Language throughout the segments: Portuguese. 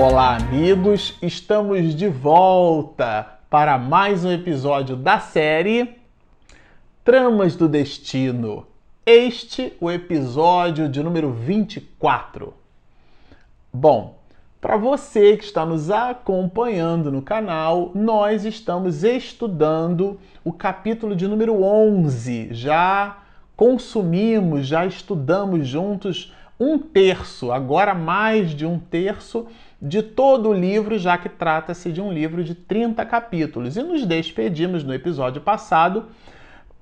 Olá, amigos! Estamos de volta para mais um episódio da série Tramas do Destino. Este o episódio de número 24. Bom, para você que está nos acompanhando no canal, nós estamos estudando o capítulo de número 11. Já consumimos, já estudamos juntos um terço, agora mais de um terço de todo o livro, já que trata-se de um livro de 30 capítulos. E nos despedimos no episódio passado,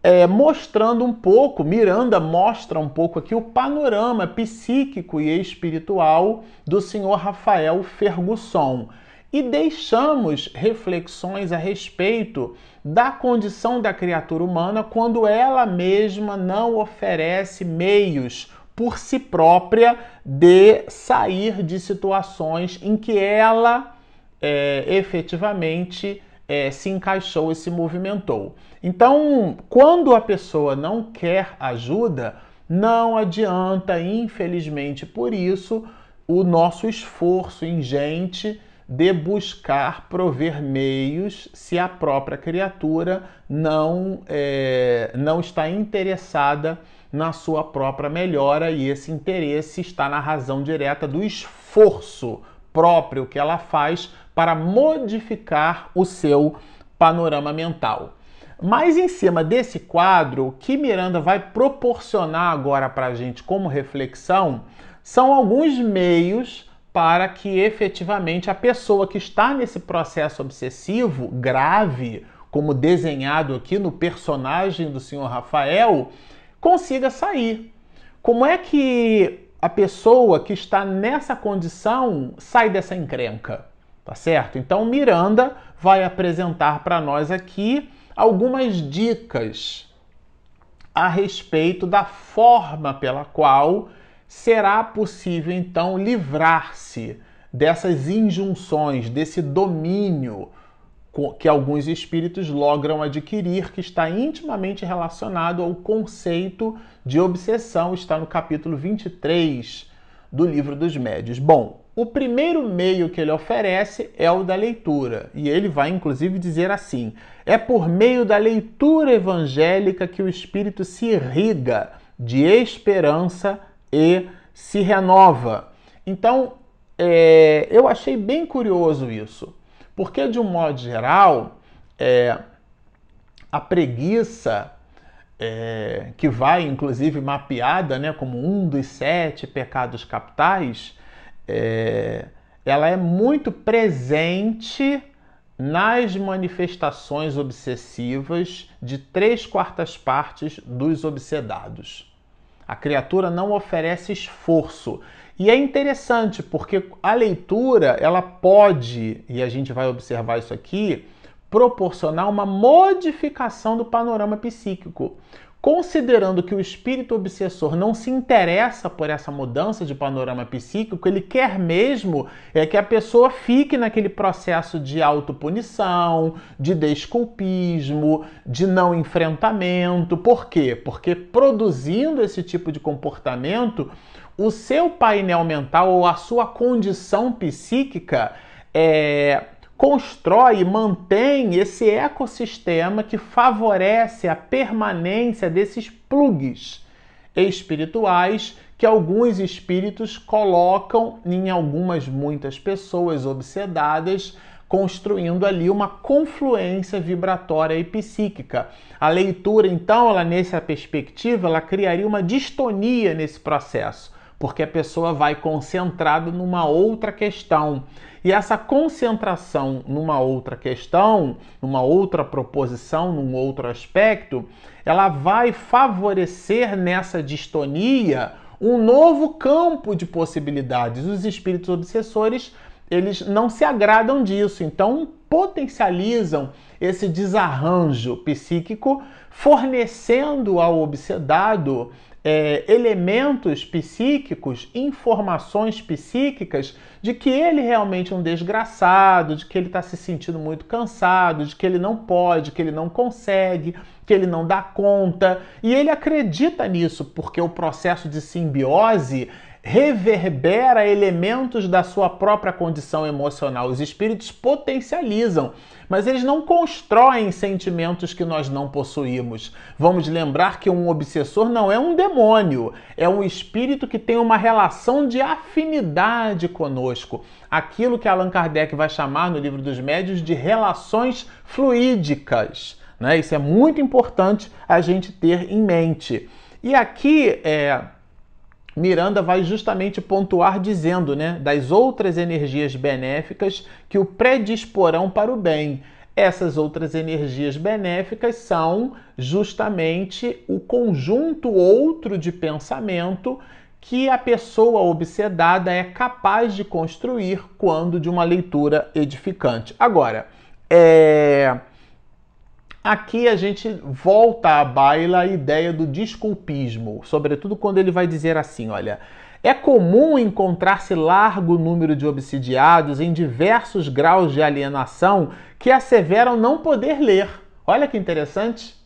é, mostrando um pouco, Miranda mostra um pouco aqui o panorama psíquico e espiritual do senhor Rafael Fergusson. E deixamos reflexões a respeito da condição da criatura humana quando ela mesma não oferece meios por si própria de sair de situações em que ela é, efetivamente é, se encaixou e se movimentou. Então, quando a pessoa não quer ajuda, não adianta, infelizmente por isso, o nosso esforço ingente de buscar prover meios se a própria criatura não, é, não está interessada na sua própria melhora e esse interesse está na razão direta do esforço próprio que ela faz para modificar o seu panorama mental. Mas em cima desse quadro, o que Miranda vai proporcionar agora para a gente como reflexão são alguns meios para que efetivamente a pessoa que está nesse processo obsessivo grave, como desenhado aqui no personagem do senhor Rafael, consiga sair. Como é que a pessoa que está nessa condição sai dessa encrenca? Tá certo? Então Miranda vai apresentar para nós aqui algumas dicas a respeito da forma pela qual será possível então livrar-se dessas injunções, desse domínio que alguns espíritos logram adquirir, que está intimamente relacionado ao conceito de obsessão, está no capítulo 23 do Livro dos Médios. Bom, o primeiro meio que ele oferece é o da leitura, e ele vai inclusive dizer assim: é por meio da leitura evangélica que o espírito se irriga de esperança e se renova. Então, é, eu achei bem curioso isso. Porque, de um modo geral, é, a preguiça, é, que vai inclusive mapeada né, como um dos sete pecados capitais, é, ela é muito presente nas manifestações obsessivas de três quartas partes dos obsedados. A criatura não oferece esforço, e é interessante porque a leitura ela pode, e a gente vai observar isso aqui, proporcionar uma modificação do panorama psíquico. Considerando que o espírito obsessor não se interessa por essa mudança de panorama psíquico, ele quer mesmo é que a pessoa fique naquele processo de autopunição, de desculpismo, de não enfrentamento. Por quê? Porque produzindo esse tipo de comportamento, o seu painel mental ou a sua condição psíquica é, constrói e mantém esse ecossistema que favorece a permanência desses plugs espirituais que alguns espíritos colocam em algumas muitas pessoas obsedadas, construindo ali uma confluência vibratória e psíquica. A leitura, então, ela nessa perspectiva, ela criaria uma distonia nesse processo porque a pessoa vai concentrada numa outra questão. E essa concentração numa outra questão, numa outra proposição, num outro aspecto, ela vai favorecer nessa distonia um novo campo de possibilidades. Os espíritos obsessores, eles não se agradam disso, então potencializam esse desarranjo psíquico, fornecendo ao obsedado é, elementos psíquicos, informações psíquicas de que ele realmente é um desgraçado, de que ele está se sentindo muito cansado, de que ele não pode, que ele não consegue, que ele não dá conta. E ele acredita nisso, porque o processo de simbiose reverbera elementos da sua própria condição emocional. Os espíritos potencializam, mas eles não constroem sentimentos que nós não possuímos. Vamos lembrar que um obsessor não é um demônio, é um espírito que tem uma relação de afinidade conosco. Aquilo que Allan Kardec vai chamar no livro dos médios de relações fluídicas. Né? Isso é muito importante a gente ter em mente. E aqui é, Miranda vai justamente pontuar dizendo, né, das outras energias benéficas que o predisporão para o bem. Essas outras energias benéficas são justamente o conjunto outro de pensamento que a pessoa obsedada é capaz de construir quando de uma leitura edificante. Agora, é Aqui a gente volta à baila a ideia do desculpismo, sobretudo quando ele vai dizer assim: olha, é comum encontrar-se largo número de obsidiados em diversos graus de alienação que asseveram não poder ler. Olha que interessante.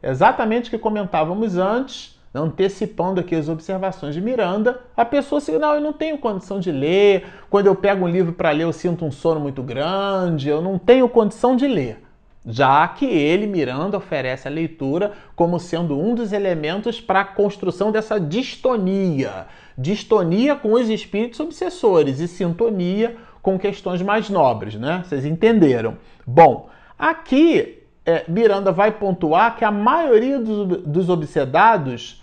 Exatamente o que comentávamos antes, antecipando aqui as observações de Miranda, a pessoa se não, eu não tenho condição de ler. Quando eu pego um livro para ler, eu sinto um sono muito grande, eu não tenho condição de ler já que ele, Miranda, oferece a leitura como sendo um dos elementos para a construção dessa distonia. Distonia com os espíritos obsessores e sintonia com questões mais nobres, né? Vocês entenderam? Bom, aqui é, Miranda vai pontuar que a maioria dos, dos obsedados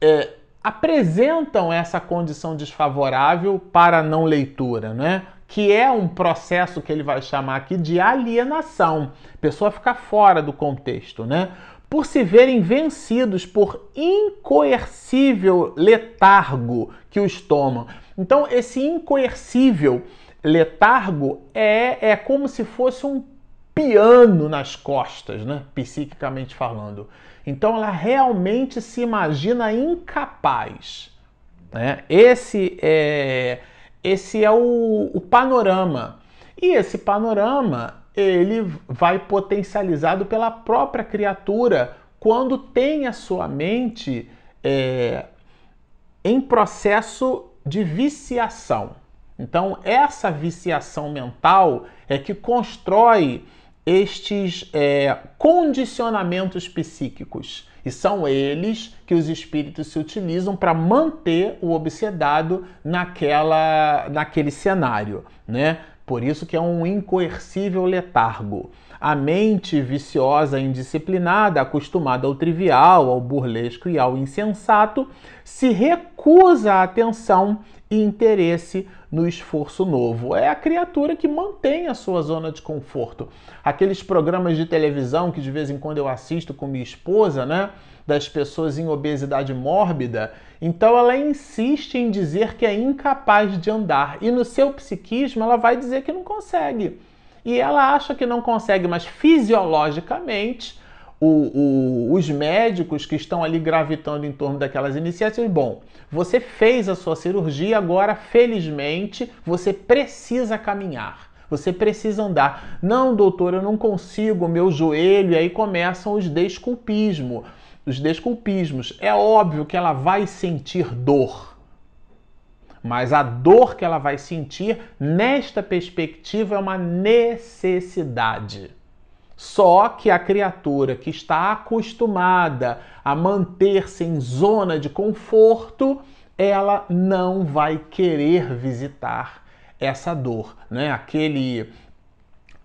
é, apresentam essa condição desfavorável para a não leitura, né? Que é um processo que ele vai chamar aqui de alienação. A pessoa fica fora do contexto, né? Por se verem vencidos por incoercível letargo que os tomam. Então, esse incoercível letargo é, é como se fosse um piano nas costas, né? Psiquicamente falando. Então, ela realmente se imagina incapaz. Né? Esse é esse é o, o panorama. E esse panorama ele vai potencializado pela própria criatura quando tem a sua mente é, em processo de viciação. Então, essa viciação mental é que constrói estes é, condicionamentos psíquicos. E são eles que os espíritos se utilizam para manter o obsedado naquela, naquele cenário, né? Por isso que é um incoercível letargo. A mente viciosa e indisciplinada, acostumada ao trivial, ao burlesco e ao insensato, se recusa a atenção e interesse no esforço novo. É a criatura que mantém a sua zona de conforto. Aqueles programas de televisão que de vez em quando eu assisto com minha esposa, né? Das pessoas em obesidade mórbida. Então ela insiste em dizer que é incapaz de andar. E no seu psiquismo ela vai dizer que não consegue. E ela acha que não consegue, mas fisiologicamente o, o, os médicos que estão ali gravitando em torno daquelas iniciativas, bom, você fez a sua cirurgia, agora, felizmente, você precisa caminhar. Você precisa andar. Não, doutor, eu não consigo, meu joelho. E aí começam os desculpismos. Os desculpismos. É óbvio que ela vai sentir dor. Mas a dor que ela vai sentir, nesta perspectiva, é uma necessidade. Só que a criatura que está acostumada a manter-se em zona de conforto, ela não vai querer visitar essa dor, né? Aquele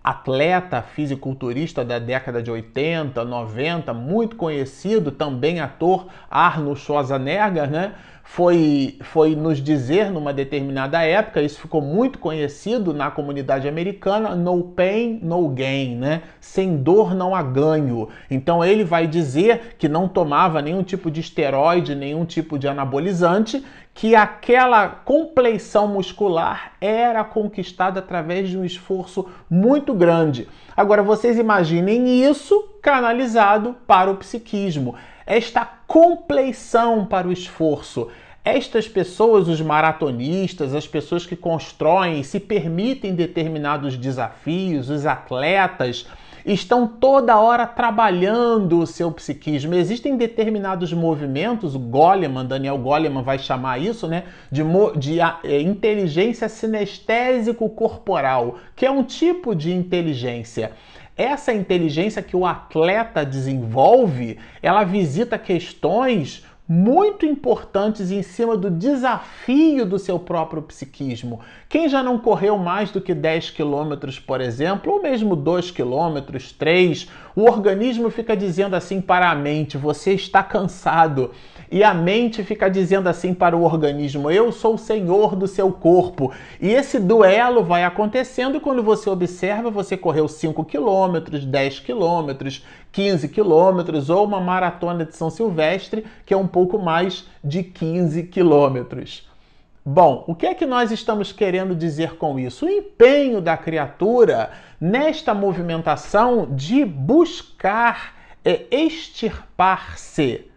atleta fisiculturista da década de 80, 90, muito conhecido, também ator Arnold Schwarzenegger, né? Foi, foi nos dizer numa determinada época, isso ficou muito conhecido na comunidade americana, no pain, no gain, né? Sem dor não há ganho. Então ele vai dizer que não tomava nenhum tipo de esteroide, nenhum tipo de anabolizante, que aquela compleição muscular era conquistada através de um esforço muito grande. Agora vocês imaginem isso canalizado para o psiquismo esta compleição para o esforço. Estas pessoas, os maratonistas, as pessoas que constroem se permitem determinados desafios, os atletas, estão toda hora trabalhando o seu psiquismo. Existem determinados movimentos, Goleman, Daniel Goleman vai chamar isso, né, de, de é, inteligência sinestésico corporal, que é um tipo de inteligência. Essa inteligência que o atleta desenvolve, ela visita questões muito importantes em cima do desafio do seu próprio psiquismo. Quem já não correu mais do que 10 quilômetros, por exemplo, ou mesmo 2 quilômetros, 3, o organismo fica dizendo assim para a mente: você está cansado. E a mente fica dizendo assim para o organismo: eu sou o senhor do seu corpo. E esse duelo vai acontecendo e quando você observa, você correu 5 quilômetros, 10 quilômetros, 15 quilômetros ou uma maratona de São Silvestre, que é um pouco mais de 15 quilômetros. Bom, o que é que nós estamos querendo dizer com isso? O empenho da criatura nesta movimentação de buscar é, extirpar-se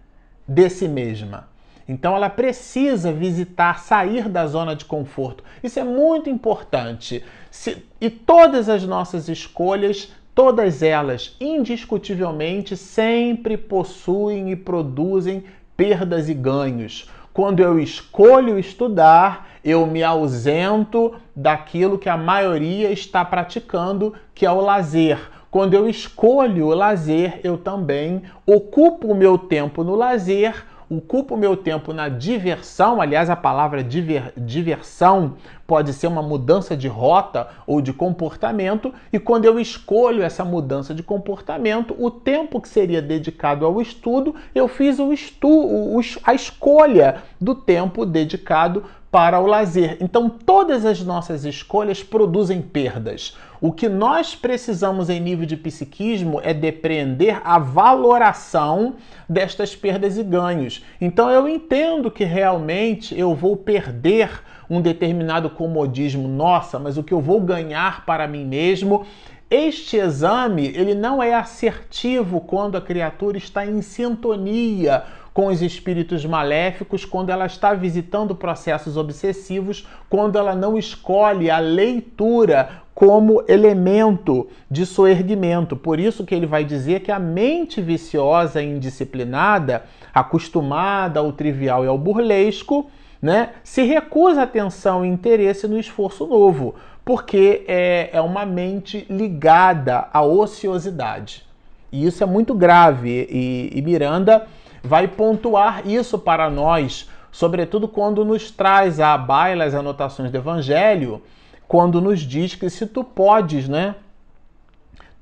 de si mesma. Então ela precisa visitar, sair da zona de conforto. Isso é muito importante. Se, e todas as nossas escolhas Todas elas, indiscutivelmente, sempre possuem e produzem perdas e ganhos. Quando eu escolho estudar, eu me ausento daquilo que a maioria está praticando, que é o lazer. Quando eu escolho o lazer, eu também ocupo o meu tempo no lazer ocupo o meu tempo na diversão, aliás, a palavra diver, diversão pode ser uma mudança de rota ou de comportamento, e quando eu escolho essa mudança de comportamento, o tempo que seria dedicado ao estudo, eu fiz o estu, a escolha do tempo dedicado para o lazer. Então, todas as nossas escolhas produzem perdas. O que nós precisamos em nível de psiquismo é depreender a valoração destas perdas e ganhos. Então, eu entendo que realmente eu vou perder um determinado comodismo, nossa, mas o que eu vou ganhar para mim mesmo este exame ele não é assertivo quando a criatura está em sintonia com os espíritos maléficos, quando ela está visitando processos obsessivos, quando ela não escolhe a leitura como elemento de soerguimento. Por isso que ele vai dizer que a mente viciosa e indisciplinada, acostumada ao trivial e ao burlesco, né, se recusa atenção e interesse no esforço novo, porque é, é uma mente ligada à ociosidade. E isso é muito grave. E, e Miranda vai pontuar isso para nós, sobretudo quando nos traz à baila as anotações do Evangelho, quando nos diz que se tu podes, né?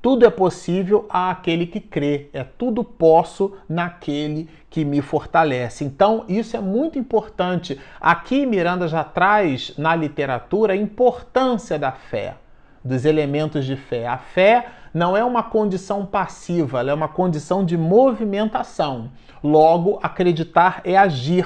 Tudo é possível àquele que crê. É tudo posso naquele que me fortalece. Então, isso é muito importante. Aqui Miranda já traz na literatura a importância da fé, dos elementos de fé. A fé não é uma condição passiva, ela é uma condição de movimentação. Logo, acreditar é agir.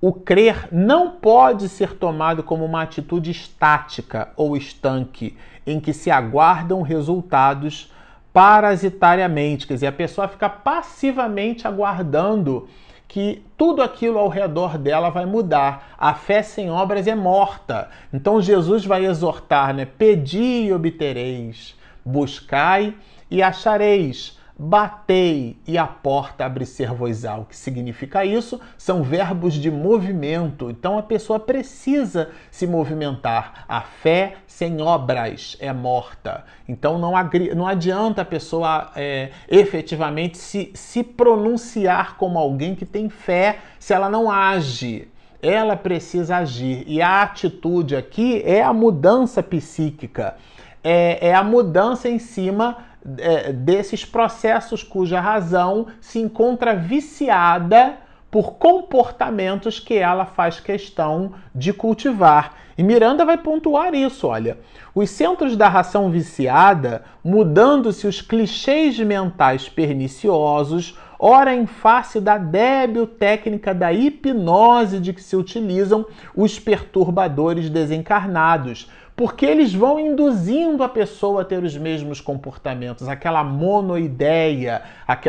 O crer não pode ser tomado como uma atitude estática ou estanque, em que se aguardam resultados parasitariamente, quer dizer, a pessoa fica passivamente aguardando que tudo aquilo ao redor dela vai mudar. A fé sem obras é morta. Então Jesus vai exortar, né? Pedi e obtereis buscai e achareis, batei e a porta abre-ser-vos-á. O que significa isso? São verbos de movimento. Então a pessoa precisa se movimentar. A fé sem obras é morta. Então não, não adianta a pessoa é, efetivamente se, se pronunciar como alguém que tem fé se ela não age ela precisa agir. E a atitude aqui é a mudança psíquica é, é a mudança em cima é, desses processos cuja razão se encontra viciada por comportamentos que ela faz questão de cultivar. E Miranda vai pontuar isso, olha. Os centros da ração viciada, mudando-se os clichês mentais perniciosos, ora em face da débil técnica da hipnose de que se utilizam os perturbadores desencarnados, porque eles vão induzindo a pessoa a ter os mesmos comportamentos, aquela monoideia,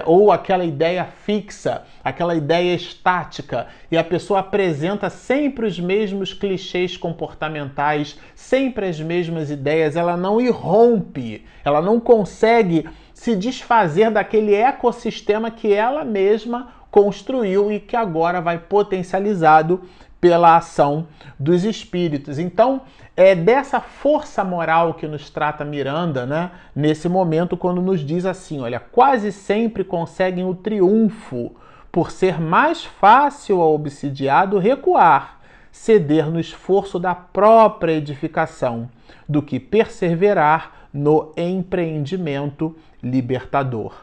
ou aquela ideia fixa, aquela ideia estática, e a pessoa apresenta sempre os mesmos clichês comportamentais, sempre as mesmas ideias, ela não irrompe, ela não consegue se desfazer daquele ecossistema que ela mesma construiu e que agora vai potencializado pela ação dos espíritos. Então, é dessa força moral que nos trata Miranda, né, nesse momento, quando nos diz assim: olha, quase sempre conseguem o triunfo por ser mais fácil ao obsidiado recuar, ceder no esforço da própria edificação, do que perseverar no empreendimento libertador.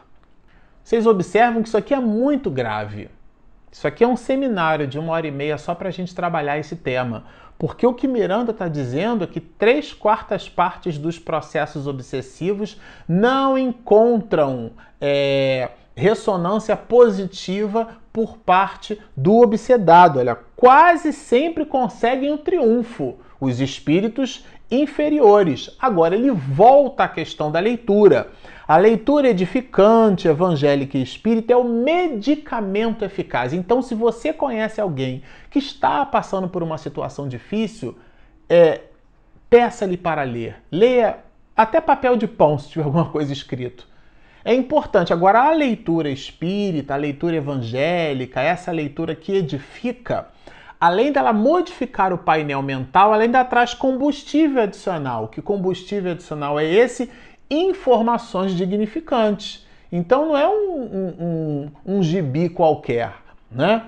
Vocês observam que isso aqui é muito grave. Isso aqui é um seminário de uma hora e meia só para a gente trabalhar esse tema. Porque o que Miranda está dizendo é que três quartas partes dos processos obsessivos não encontram é, ressonância positiva por parte do obsedado. Olha, quase sempre conseguem o triunfo os espíritos inferiores. Agora ele volta à questão da leitura. A leitura edificante, evangélica e espírita é o medicamento eficaz. Então, se você conhece alguém que está passando por uma situação difícil, é, peça-lhe para ler. Leia até papel de pão se tiver alguma coisa escrito. É importante. Agora, a leitura espírita, a leitura evangélica, essa leitura que edifica, além dela modificar o painel mental, ela ainda traz combustível adicional. Que combustível adicional é esse? informações dignificantes. Então não é um, um, um, um gibi qualquer, né?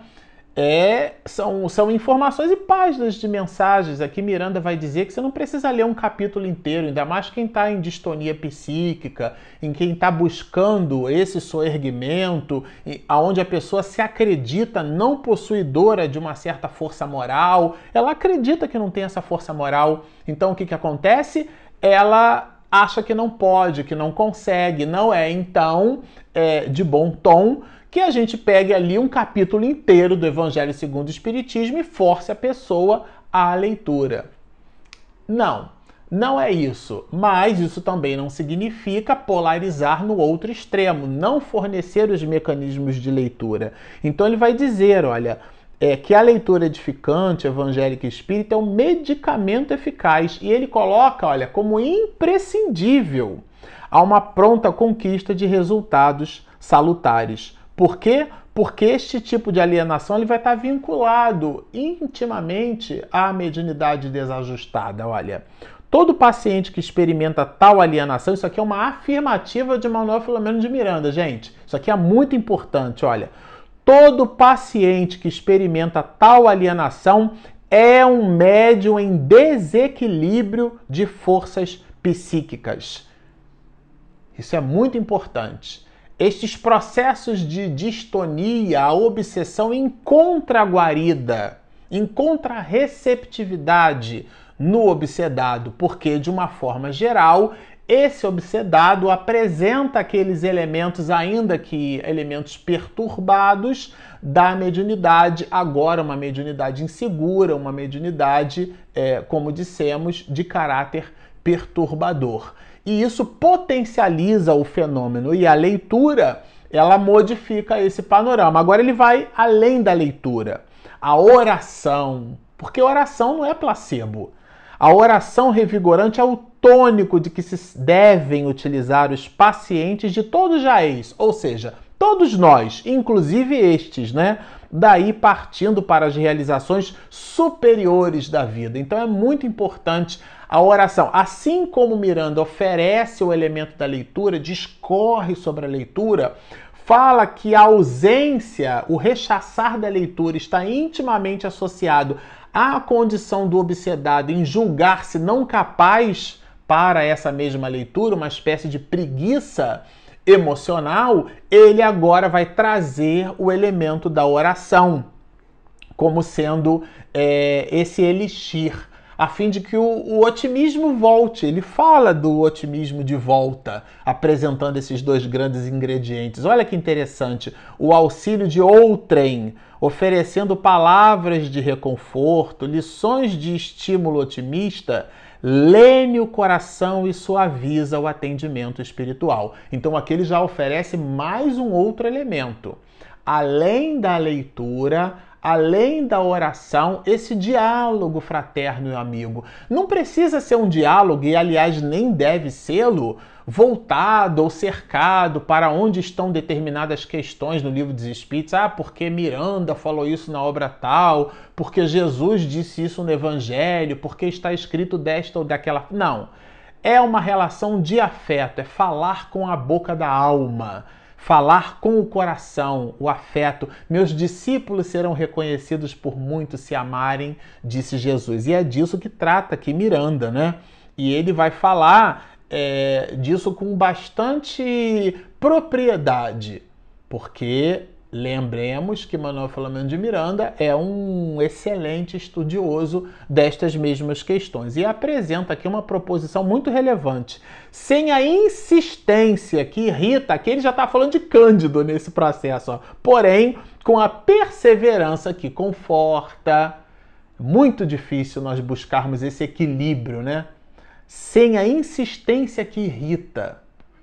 É, são, são informações e páginas de mensagens. Aqui Miranda vai dizer que você não precisa ler um capítulo inteiro, ainda mais quem está em distonia psíquica, em quem está buscando esse soerguimento, aonde a pessoa se acredita não possuidora de uma certa força moral, ela acredita que não tem essa força moral. Então o que, que acontece? Ela acha que não pode, que não consegue. Não é, então, é, de bom tom que a gente pegue ali um capítulo inteiro do Evangelho segundo o Espiritismo e force a pessoa à leitura. Não, não é isso. Mas isso também não significa polarizar no outro extremo, não fornecer os mecanismos de leitura. Então ele vai dizer, olha, é, que a leitura edificante, evangélica e espírita é um medicamento eficaz e ele coloca, olha, como imprescindível a uma pronta conquista de resultados salutares. Por quê? Porque este tipo de alienação ele vai estar vinculado intimamente à mediunidade desajustada. Olha, todo paciente que experimenta tal alienação, isso aqui é uma afirmativa de Manuel Filomeno de Miranda, gente. Isso aqui é muito importante, olha. Todo paciente que experimenta tal alienação é um médium em desequilíbrio de forças psíquicas. Isso é muito importante. Estes processos de distonia, a obsessão encontra guarida, encontra receptividade no obsedado, porque de uma forma geral esse obsedado apresenta aqueles elementos, ainda que elementos perturbados, da mediunidade, agora uma mediunidade insegura, uma mediunidade, é, como dissemos, de caráter perturbador. E isso potencializa o fenômeno e a leitura ela modifica esse panorama. Agora ele vai além da leitura. A oração, porque oração não é placebo. A oração revigorante é o tônico de que se devem utilizar os pacientes de todo jaez, ou seja, todos nós, inclusive estes, né? Daí partindo para as realizações superiores da vida. Então é muito importante a oração. Assim como Miranda oferece o elemento da leitura, discorre sobre a leitura, fala que a ausência, o rechaçar da leitura está intimamente associado à condição do obsedado em julgar-se não capaz para essa mesma leitura, uma espécie de preguiça emocional, ele agora vai trazer o elemento da oração como sendo é, esse elixir a fim de que o, o, otimismo volte. Ele fala do otimismo de volta, apresentando esses dois grandes ingredientes. Olha que interessante. O auxílio de outrem, oferecendo palavras de reconforto, lições de estímulo otimista, lene o coração e suaviza o atendimento espiritual. Então aqui ele já oferece mais um outro elemento. Além da leitura, além da oração, esse diálogo fraterno e amigo. Não precisa ser um diálogo, e aliás nem deve sê-lo, voltado ou cercado para onde estão determinadas questões no livro dos Espíritos. Ah, porque Miranda falou isso na obra tal, porque Jesus disse isso no Evangelho, porque está escrito desta ou daquela. Não. É uma relação de afeto, é falar com a boca da alma falar com o coração, o afeto. Meus discípulos serão reconhecidos por muitos se amarem, disse Jesus. E é disso que trata aqui Miranda, né? E ele vai falar é, disso com bastante propriedade, porque Lembremos que Manuel Filomeno de Miranda é um excelente estudioso destas mesmas questões e apresenta aqui uma proposição muito relevante, sem a insistência que irrita, aqui ele já está falando de Cândido nesse processo, ó. porém com a perseverança que conforta. Muito difícil nós buscarmos esse equilíbrio, né? Sem a insistência que irrita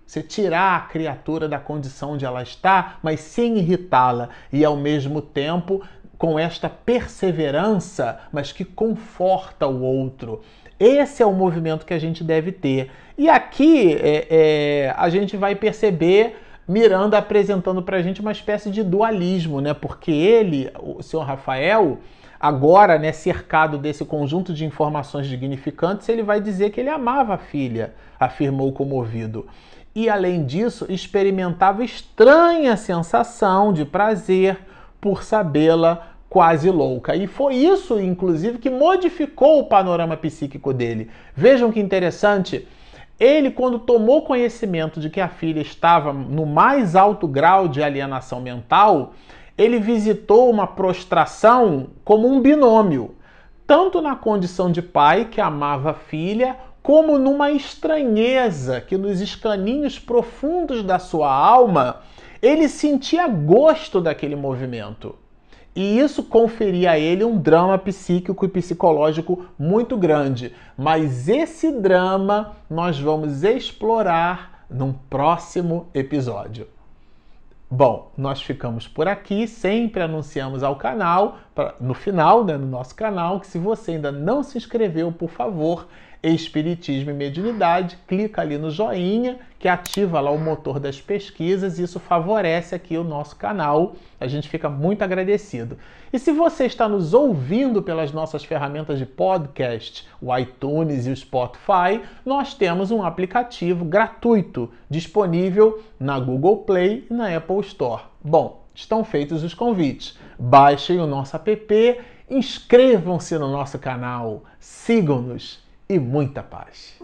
você tirar a criatura da condição onde ela está, mas sem irritá-la e ao mesmo tempo com esta perseverança, mas que conforta o outro. Esse é o movimento que a gente deve ter. E aqui é, é, a gente vai perceber Miranda apresentando para a gente uma espécie de dualismo, né? Porque ele, o senhor Rafael, agora, né, cercado desse conjunto de informações dignificantes, ele vai dizer que ele amava a filha, afirmou comovido e, além disso, experimentava estranha sensação de prazer por sabê-la quase louca. E foi isso, inclusive, que modificou o panorama psíquico dele. Vejam que interessante. Ele, quando tomou conhecimento de que a filha estava no mais alto grau de alienação mental, ele visitou uma prostração como um binômio, tanto na condição de pai que amava a filha, como numa estranheza que nos escaninhos profundos da sua alma ele sentia gosto daquele movimento. E isso conferia a ele um drama psíquico e psicológico muito grande. Mas esse drama nós vamos explorar num próximo episódio. Bom, nós ficamos por aqui. Sempre anunciamos ao canal, no final, né, no nosso canal, que se você ainda não se inscreveu, por favor, Espiritismo e Mediunidade, clica ali no joinha que ativa lá o motor das pesquisas e isso favorece aqui o nosso canal. A gente fica muito agradecido. E se você está nos ouvindo pelas nossas ferramentas de podcast, o iTunes e o Spotify, nós temos um aplicativo gratuito disponível na Google Play e na Apple Store. Bom, estão feitos os convites. Baixem o nosso app, inscrevam-se no nosso canal, sigam-nos e muita paz.